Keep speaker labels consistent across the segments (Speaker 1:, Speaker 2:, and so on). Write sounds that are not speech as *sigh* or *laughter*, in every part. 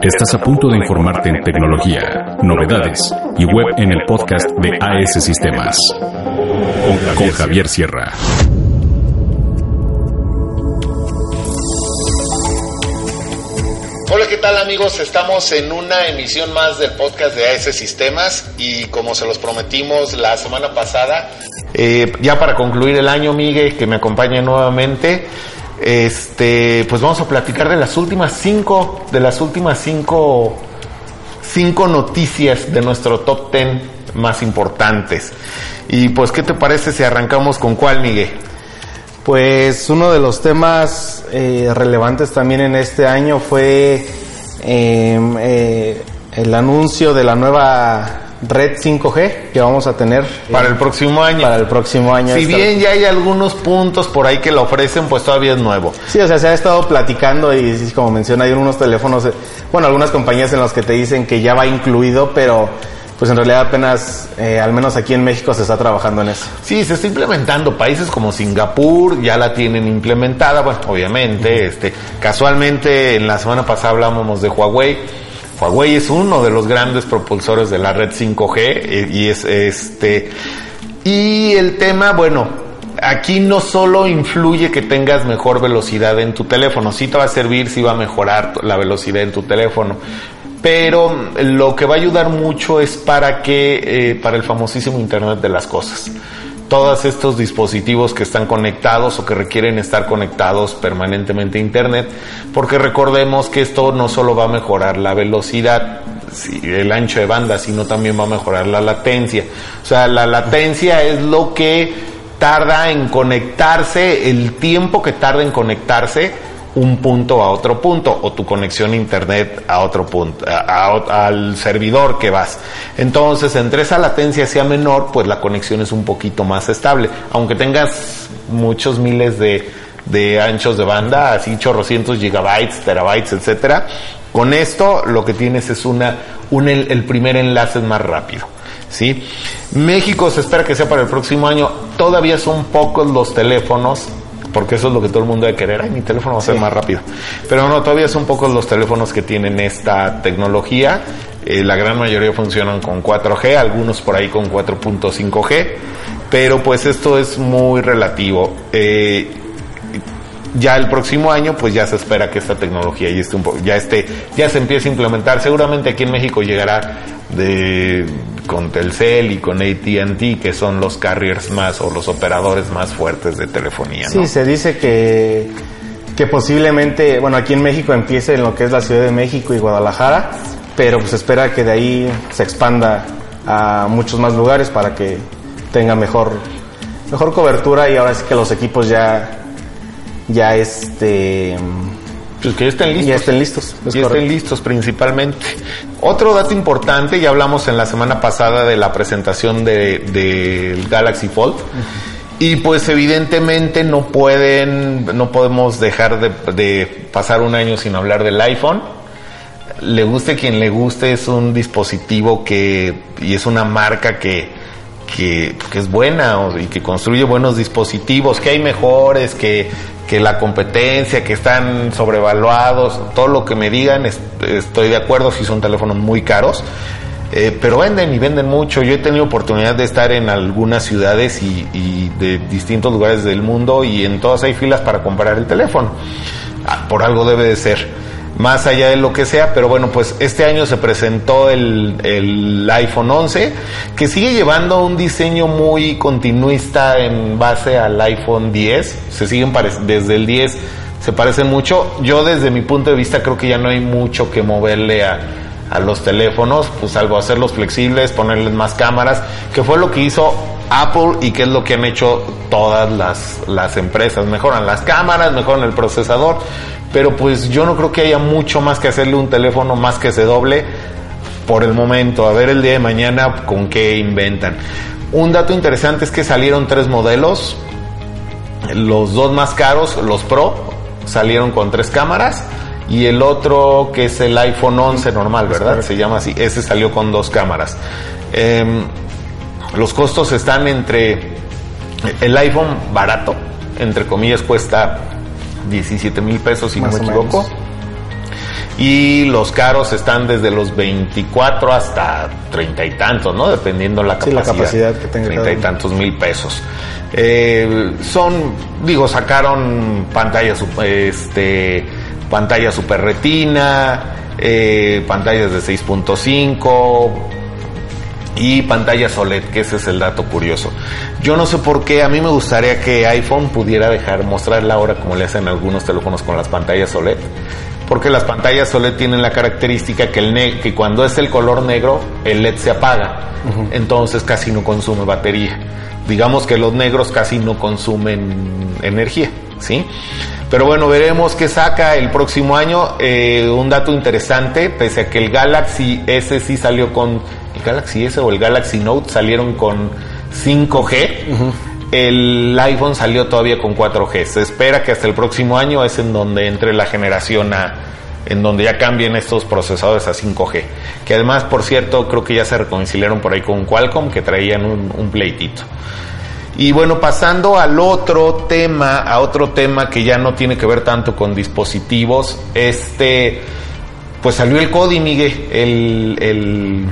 Speaker 1: Estás a punto de informarte en tecnología, novedades y web en el podcast de AS Sistemas. Con Javier Sierra.
Speaker 2: Hola, ¿qué tal amigos? Estamos en una emisión más del podcast de AS Sistemas y como se los prometimos la semana pasada, eh, ya para concluir el año, Miguel, que me acompaña nuevamente, este, pues vamos a platicar de las últimas cinco, de las últimas cinco, cinco noticias de nuestro top ten más importantes. Y pues, ¿qué te parece si arrancamos con cuál, Miguel?
Speaker 3: Pues uno de los temas eh, relevantes también en este año fue em, eh, el anuncio de la nueva red 5G que vamos a tener
Speaker 2: para el próximo año.
Speaker 3: Para el próximo año.
Speaker 2: Si bien ya hay algunos puntos por ahí que lo ofrecen, pues todavía es nuevo.
Speaker 3: Sí, o sea, se ha estado platicando y como menciona, hay unos teléfonos, eh, bueno, algunas compañías en las que te dicen que ya va incluido, pero pues en realidad apenas, eh, al menos aquí en México, se está trabajando en eso.
Speaker 2: Sí, se está implementando. Países como Singapur ya la tienen implementada, bueno, obviamente, este, casualmente en la semana pasada hablábamos de Huawei. Huawei es uno de los grandes propulsores de la red 5G eh, y es este, y el tema, bueno, aquí no solo influye que tengas mejor velocidad en tu teléfono, sí te va a servir, sí va a mejorar la velocidad en tu teléfono, pero lo que va a ayudar mucho es para que, eh, para el famosísimo Internet de las Cosas. Todos estos dispositivos que están conectados o que requieren estar conectados permanentemente a Internet, porque recordemos que esto no solo va a mejorar la velocidad, el ancho de banda, sino también va a mejorar la latencia. O sea, la latencia es lo que tarda en conectarse, el tiempo que tarda en conectarse un punto a otro punto o tu conexión a internet a otro punto, al servidor que vas. Entonces, entre esa latencia sea menor, pues la conexión es un poquito más estable. Aunque tengas muchos miles de, anchos de banda, así chorrocientos gigabytes, terabytes, etcétera, con esto lo que tienes es una, un, el primer enlace más rápido. ¿sí? México se espera que sea para el próximo año. Todavía son pocos los teléfonos porque eso es lo que todo el mundo debe querer. Ay, mi teléfono va a ser más rápido. Pero no, todavía son pocos los teléfonos que tienen esta tecnología. Eh, la gran mayoría funcionan con 4G, algunos por ahí con 4.5G, pero pues esto es muy relativo. Eh, ya el próximo año pues ya se espera que esta tecnología ya esté, un ya esté ya se empiece a implementar seguramente aquí en México llegará de con Telcel y con AT&T que son los carriers más o los operadores más fuertes de telefonía
Speaker 3: sí se dice que que posiblemente bueno aquí en México empiece en lo que es la Ciudad de México y Guadalajara pero pues espera que de ahí se expanda a muchos más lugares para que tenga mejor mejor cobertura y ahora sí que los equipos ya ya este
Speaker 2: pues que ya estén listos.
Speaker 3: Ya estén listos.
Speaker 2: Ya estén listos principalmente. Otro dato importante, ya hablamos en la semana pasada de la presentación del de, Galaxy Fold. Y pues evidentemente no pueden, no podemos dejar de, de, pasar un año sin hablar del iPhone. Le guste quien le guste, es un dispositivo que, y es una marca que, que, que es buena y que construye buenos dispositivos, que hay mejores, que que la competencia, que están sobrevaluados, todo lo que me digan, estoy de acuerdo si son teléfonos muy caros. Eh, pero venden y venden mucho. Yo he tenido oportunidad de estar en algunas ciudades y, de distintos lugares del mundo y en todas hay filas para comprar el teléfono. Ah, por algo debe de ser más allá de lo que sea, pero bueno, pues este año se presentó el, el, iPhone 11, que sigue llevando un diseño muy continuista en base al iPhone 10, se siguen desde el 10 se parecen mucho, yo desde mi punto de vista creo que ya no hay mucho que moverle a, a los teléfonos, pues salvo hacerlos flexibles, ponerles más cámaras, que fue lo que hizo Apple y que es lo que han hecho todas las, las empresas, mejoran las cámaras, mejoran el procesador, pero pues yo no creo que haya mucho más que hacerle un teléfono más que se doble por el momento, a ver el día de mañana con qué inventan. Un dato interesante es que salieron tres modelos, los dos más caros, los Pro, salieron con tres cámaras y el otro que es el iPhone 11 normal, ¿verdad? Se llama así, ese salió con dos cámaras. Em, los costos están entre el iPhone barato, entre comillas, cuesta 17 mil pesos, si
Speaker 3: Más
Speaker 2: no me equivoco.
Speaker 3: menos.
Speaker 2: Y los caros están desde los 24 hasta 30 y tantos, ¿no? Dependiendo la
Speaker 3: Sí,
Speaker 2: capacidad.
Speaker 3: la capacidad que tenga
Speaker 2: 30
Speaker 3: cada
Speaker 2: y tantos mil pesos. Eh, son, digo, sacaron pantallas, este, pantalla super retina, eh, pantallas de 6.5 y pantallas OLED, que ese es el dato curioso. Yo no sé por qué, a mí me gustaría que iPhone pudiera dejar mostrarla ahora como le hacen algunos teléfonos con las pantallas OLED. Porque las pantallas OLED tienen la característica que, el ne- que cuando es el color negro, el LED se apaga. Entonces casi no consume batería. Digamos que los negros casi no consumen energía, ¿sí? Pero bueno, veremos qué saca el próximo año. Eh, un dato interesante, pese a que el Galaxy S sí salió con... El Galaxy S o el Galaxy Note salieron con 5G. El iPhone salió todavía con 4G. Se espera que hasta el próximo año es en donde entre la generación a, en donde ya cambien estos procesadores a 5G. Que además, por cierto, creo que ya se reconciliaron por ahí con Qualcomm, que traían un, un pleitito. Y bueno, pasando al otro tema, a otro tema que ya no tiene que ver tanto con dispositivos, este, pues salió el CODI, Miguel, el, el,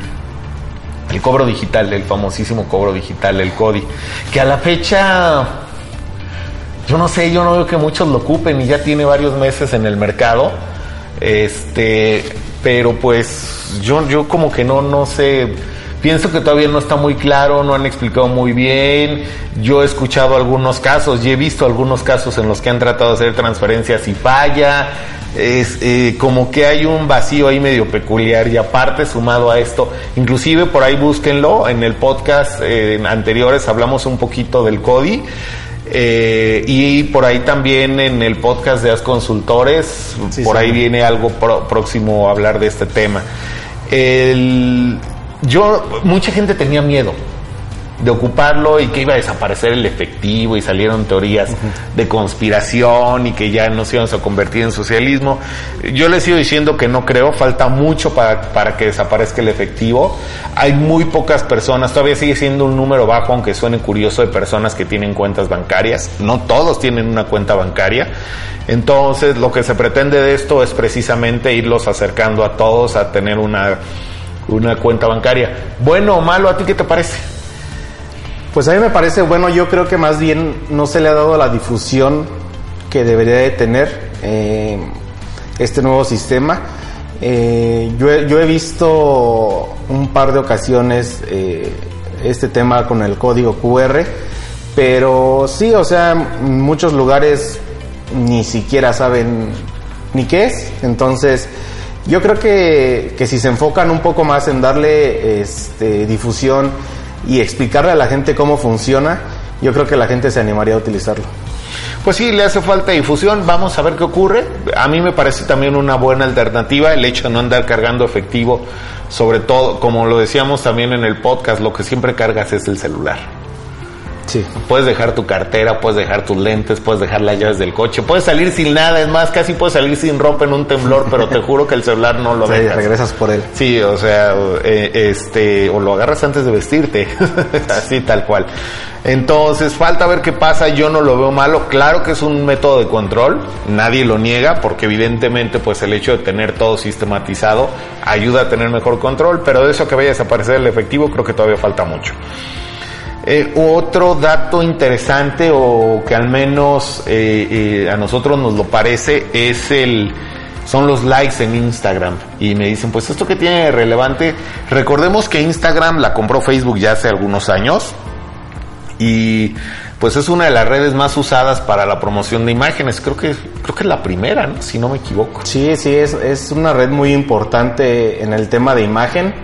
Speaker 2: el cobro digital, el famosísimo cobro digital, el CODI, que a la fecha, yo no sé, yo no veo que muchos lo ocupen y ya tiene varios meses en el mercado, este, pero pues yo, yo como que no, no sé, pienso que todavía no está muy claro, no han explicado muy bien, yo he escuchado algunos casos y he visto algunos casos en los que han tratado de hacer transferencias y falla, es eh, como que hay un vacío ahí medio peculiar y aparte sumado a esto, inclusive por ahí búsquenlo, en el podcast eh, anteriores hablamos un poquito del CODI, eh, y por ahí también en el podcast de As Consultores,
Speaker 3: Sí,
Speaker 2: por
Speaker 3: sí.
Speaker 2: ahí viene algo pro- próximo a hablar de este tema. El- yo, mucha gente tenía miedo de ocuparlo y que iba a desaparecer el efectivo y salieron teorías de conspiración y que ya nos íbamos a convertir en socialismo. Yo les sigo diciendo que no creo, falta mucho para, para que desaparezca el efectivo. Hay muy pocas personas, todavía sigue siendo un número bajo, aunque suene curioso, de personas que tienen cuentas bancarias. No todos tienen una cuenta bancaria. Entonces, lo que se pretende de esto es precisamente irlos acercando a todos a tener una, una cuenta bancaria. Bueno o malo, ¿a ti qué te parece?
Speaker 3: Pues a mí me parece bueno, yo creo que más bien no se le ha dado la difusión que debería de tener eh, este nuevo sistema. Eh, yo, yo he visto un par de ocasiones eh, este tema con el código QR, pero sí, o sea, en muchos lugares ni siquiera saben ni qué es, entonces yo creo que, que si se enfocan un poco más en darle este, difusión y explicarle a la gente cómo funciona, yo creo que la gente se animaría a utilizarlo.
Speaker 2: Pues sí, le hace falta difusión, vamos a ver qué ocurre. A mí me parece también una buena alternativa el hecho de no andar cargando efectivo, sobre todo, como lo decíamos también en el podcast, lo que siempre cargas es el celular.
Speaker 3: Sí.
Speaker 2: Puedes dejar tu cartera, puedes dejar tus lentes, puedes dejar las llaves del coche, puedes salir sin nada, es más, casi puedes salir sin ropa en un temblor, pero te juro que el celular no lo
Speaker 3: Sí,
Speaker 2: dejas.
Speaker 3: regresas por él.
Speaker 2: Sí, o sea, eh, este, o lo agarras antes de vestirte, *laughs* así tal cual. Entonces, falta ver qué pasa, yo no lo veo malo, claro que es un método de control, nadie lo niega, porque evidentemente pues el hecho de tener todo sistematizado ayuda a tener mejor control, pero de eso que vaya a desaparecer el efectivo creo que todavía falta mucho. Eh, otro dato interesante o que al menos eh, eh, a nosotros nos lo parece es el son los likes en Instagram. Y me dicen pues esto que tiene de relevante recordemos que Instagram la compró Facebook ya hace algunos años. Y pues es una de las redes más usadas para la promoción de imágenes. Creo que creo que es la primera si no me equivoco.
Speaker 3: Sí, sí, es, es una red muy importante en el tema de imagen.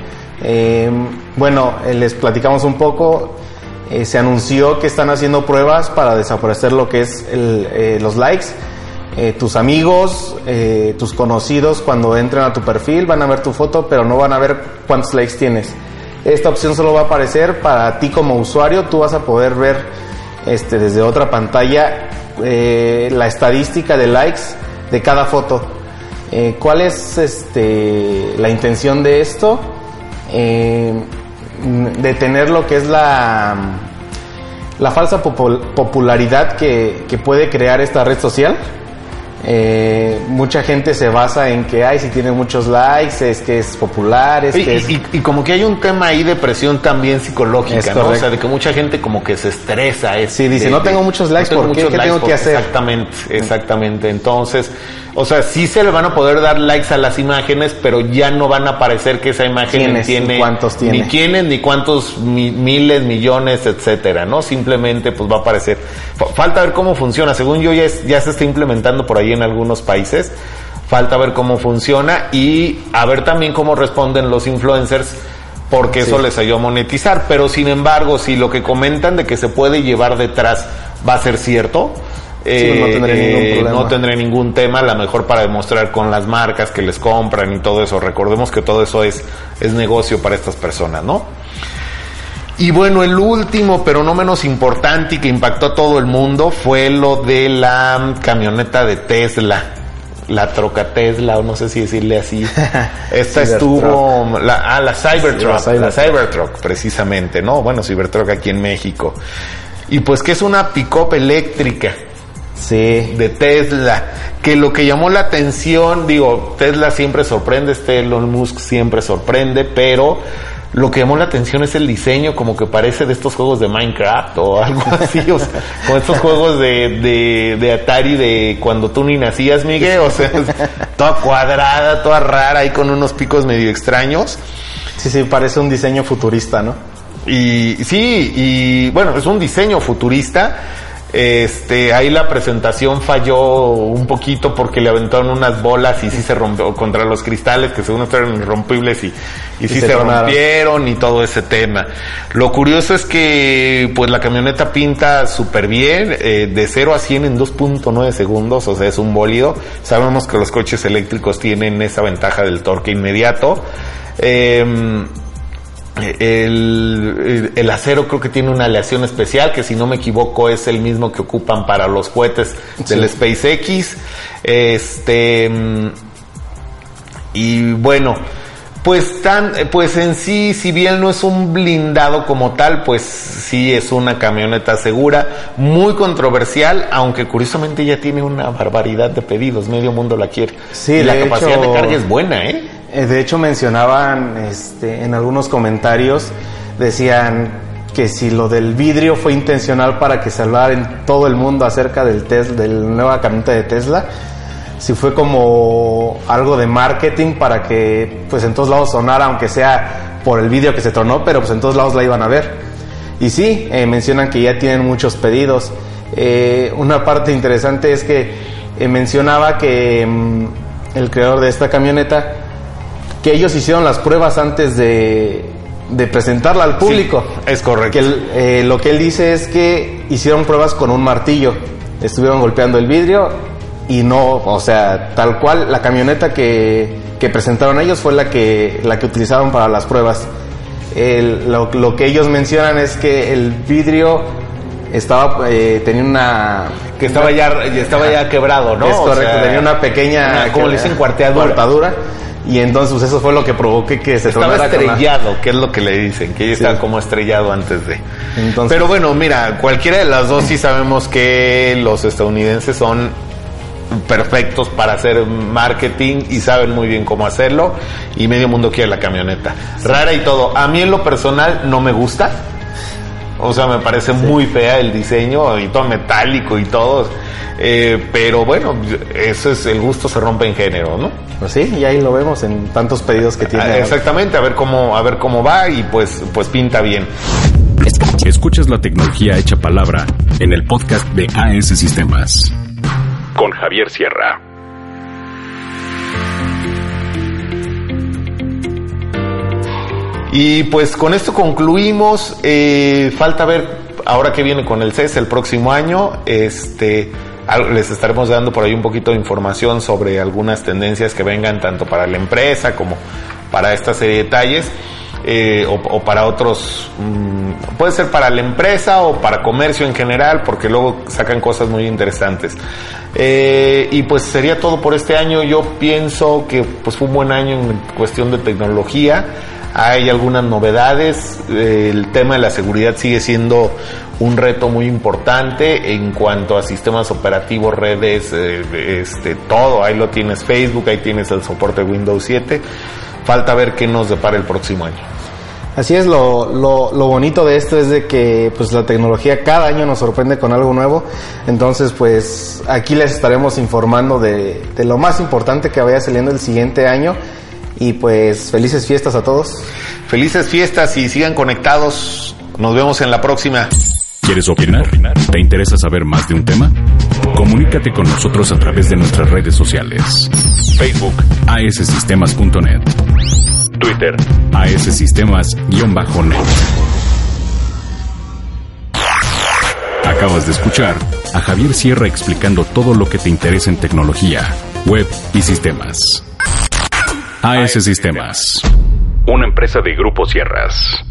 Speaker 3: Bueno, les platicamos un poco. Eh, se anunció que están haciendo pruebas para desaparecer lo que es eh, los likes. Eh, tus amigos, tus conocidos, cuando entren a tu perfil van a ver tu foto, pero no van a ver cuántos likes tienes. Esta opción solo va a aparecer para ti como usuario. Tú vas a poder ver este, desde otra pantalla la estadística de likes de cada foto. ¿Cuál es este, la intención de esto? Eh, de tener lo que es la, la falsa popul- popularidad que, que puede crear esta red social eh, mucha gente se basa en que, ay, si tiene muchos likes, es que es popular, es
Speaker 2: y,
Speaker 3: que es...
Speaker 2: y- y como que hay un tema ahí de presión también psicológica, ¿no? O sea, de que mucha gente como que se estresa. es
Speaker 3: Sí, dice,
Speaker 2: de-
Speaker 3: no tengo muchos likes,
Speaker 2: tengo
Speaker 3: ¿por qué?
Speaker 2: muchos
Speaker 3: ¿Qué tengo que hacer?
Speaker 2: Exactamente, exactamente. Entonces, o sea, sí se le van a poder dar likes a las imágenes, pero ya no van a aparecer que esa imagen tiene...
Speaker 3: ¿Cuántos tiene?
Speaker 2: Ni quiénes, ni cuántos mi- miles, millones, etcétera, ¿no? Simplemente pues va a aparecer. Fa- Falta ver cómo funciona. Según yo ya, es- ya se está implementando por ahí en algunos países. Falta ver cómo funciona y a ver también cómo responden los influencers porque eso
Speaker 3: Sí.
Speaker 2: les ayudó a monetizar. Pero sin embargo, si lo que comentan de que se puede llevar detrás va a ser cierto,
Speaker 3: pues, no tendré ningún problema.
Speaker 2: no tendré ningún tema, a lo mejor para demostrar con las marcas que les compran y todo eso. Recordemos que todo eso es, es negocio para estas personas, ¿no? Y bueno, el último, pero no menos importante y que impactó a todo el mundo fue lo de la camioneta de Tesla. La troca Tesla, o no sé si decirle así. *laughs* Esta estuvo, la, ah, la Cybertruck,
Speaker 3: la Cybertruck.
Speaker 2: la Cybertruck, precisamente, ¿no? Bueno, Cybertruck aquí en México. Y pues que es una pick-up eléctrica
Speaker 3: Sí,
Speaker 2: de Tesla, que lo que llamó la atención, digo, Tesla siempre sorprende, este Elon Musk siempre sorprende, pero lo que llamó la atención es el diseño, como que parece de estos juegos de Minecraft o algo *laughs* así, o sea, como estos juegos de, de, de Atari de cuando tú ni nacías, Miguel, o sea, toda cuadrada, toda rara, ahí con unos picos medio extraños.
Speaker 3: sí, sí, parece un diseño futurista, ¿no?
Speaker 2: Y sí, y bueno, es un diseño futurista. Este, ahí la presentación falló un poquito porque le aventaron unas bolas y sí se rompió contra los cristales que según eran irrompibles y, y sí
Speaker 3: se
Speaker 2: rompieron y todo ese tema. Lo curioso es que pues la camioneta pinta súper bien, eh, de 0 a 100 en 2.9 segundos, o sea, es un bólido. Sabemos que los coches eléctricos tienen esa ventaja del torque inmediato. Em, el, el acero creo que tiene una aleación especial que si no me equivoco es el mismo que ocupan para los cohetes del SpaceX. Este mm, y bueno, pues tan pues en sí si bien no es un blindado como tal, pues sí es una camioneta segura, muy controversial, aunque curiosamente ya tiene una barbaridad de pedidos, medio mundo la quiere.
Speaker 3: Sí,
Speaker 2: y la capacidad
Speaker 3: hecho-
Speaker 2: de carga es buena, ¿eh?
Speaker 3: Eh, De hecho mencionaban este, en algunos comentarios, decían que si lo del vidrio fue intencional para que se en todo el mundo acerca del Tesla, de la nueva camioneta de Tesla, si fue como algo de marketing para que pues en todos lados sonara, aunque sea por el vídeo que se tronó, pero pues en todos lados la iban a ver. Y sí, eh, mencionan que ya tienen muchos pedidos. Eh, una parte interesante es que mencionaba que mm, el creador de esta camioneta, que ellos hicieron las pruebas antes de, de presentarla al público.
Speaker 2: Sí, es correcto.
Speaker 3: Que él, eh, lo que él dice es que hicieron pruebas con un martillo. Estuvieron golpeando el vidrio y no, o sea, tal cual la camioneta que, que presentaron ellos fue la que, la que utilizaron para las pruebas. El- lo, lo que ellos mencionan es que el vidrio estaba, eh, tenía una...
Speaker 2: que estaba ya estaba ya quebrado, ¿no?
Speaker 3: Es
Speaker 2: O
Speaker 3: correcto,
Speaker 2: sea,
Speaker 3: tenía una pequeña...
Speaker 2: ¿cómo le dicen? Cuarteadura.
Speaker 3: Y entonces pues, eso fue lo que provocó que se
Speaker 2: Estaba estrellado, que es lo que le dicen, que
Speaker 3: Sí.
Speaker 2: estaba como estrellado antes de.
Speaker 3: Entonces-
Speaker 2: Pero bueno, mira, cualquiera de las dos sí sabemos que los estadounidenses son perfectos para hacer marketing y saben muy bien cómo hacerlo y medio mundo quiere la camioneta. Rara y todo. A mí en lo personal no me gusta. O sea, me parece muy fea el diseño y todo metálico y todo. Eh, pero bueno, eso es el gusto se rompe en género, ¿no?
Speaker 3: Pues sí, y ahí lo vemos en tantos pedidos que tiene.
Speaker 2: Ah, Exactamente, a ver cómo, a ver cómo va y pues, pues pinta bien.
Speaker 1: Escuchas la tecnología hecha palabra en el podcast de AS Sistemas. Con Javier Sierra.
Speaker 2: Y pues con esto concluimos. Eh, falta ver ahora que viene con el CES el próximo año. Este les estaremos dando por ahí un poquito de información sobre algunas tendencias que vengan tanto para la empresa como para esta serie de detalles. eh, o, o para otros, mm, puede ser para la empresa o para comercio en general, porque luego sacan cosas muy interesantes. Eh, y pues sería todo por este año. Yo pienso que pues fue un buen año en cuestión de tecnología. Hay algunas novedades. El tema de la seguridad sigue siendo un reto muy importante en cuanto a sistemas operativos, redes, eh, este, todo. Ahí lo tienes Facebook, ahí tienes el soporte Windows 7. Falta ver qué nos depara el próximo año.
Speaker 3: Así es, lo, lo, lo, bonito de esto es de que pues la tecnología cada año nos sorprende con algo nuevo. Entonces, pues aquí les estaremos informando de, de lo más importante que vaya saliendo el siguiente año. Y pues felices fiestas a todos.
Speaker 2: Felices fiestas y sigan conectados. Nos vemos en la próxima.
Speaker 1: ¿Quieres opinar? ¿Te interesa saber más de un tema? Comunícate con nosotros a través de nuestras redes sociales. Facebook assystemas.net Twitter assistemas-net Acabas de escuchar a Javier Sierra explicando todo lo que te interesa en tecnología, web y sistemas. AS Sistemas, una empresa de Grupo Sierras.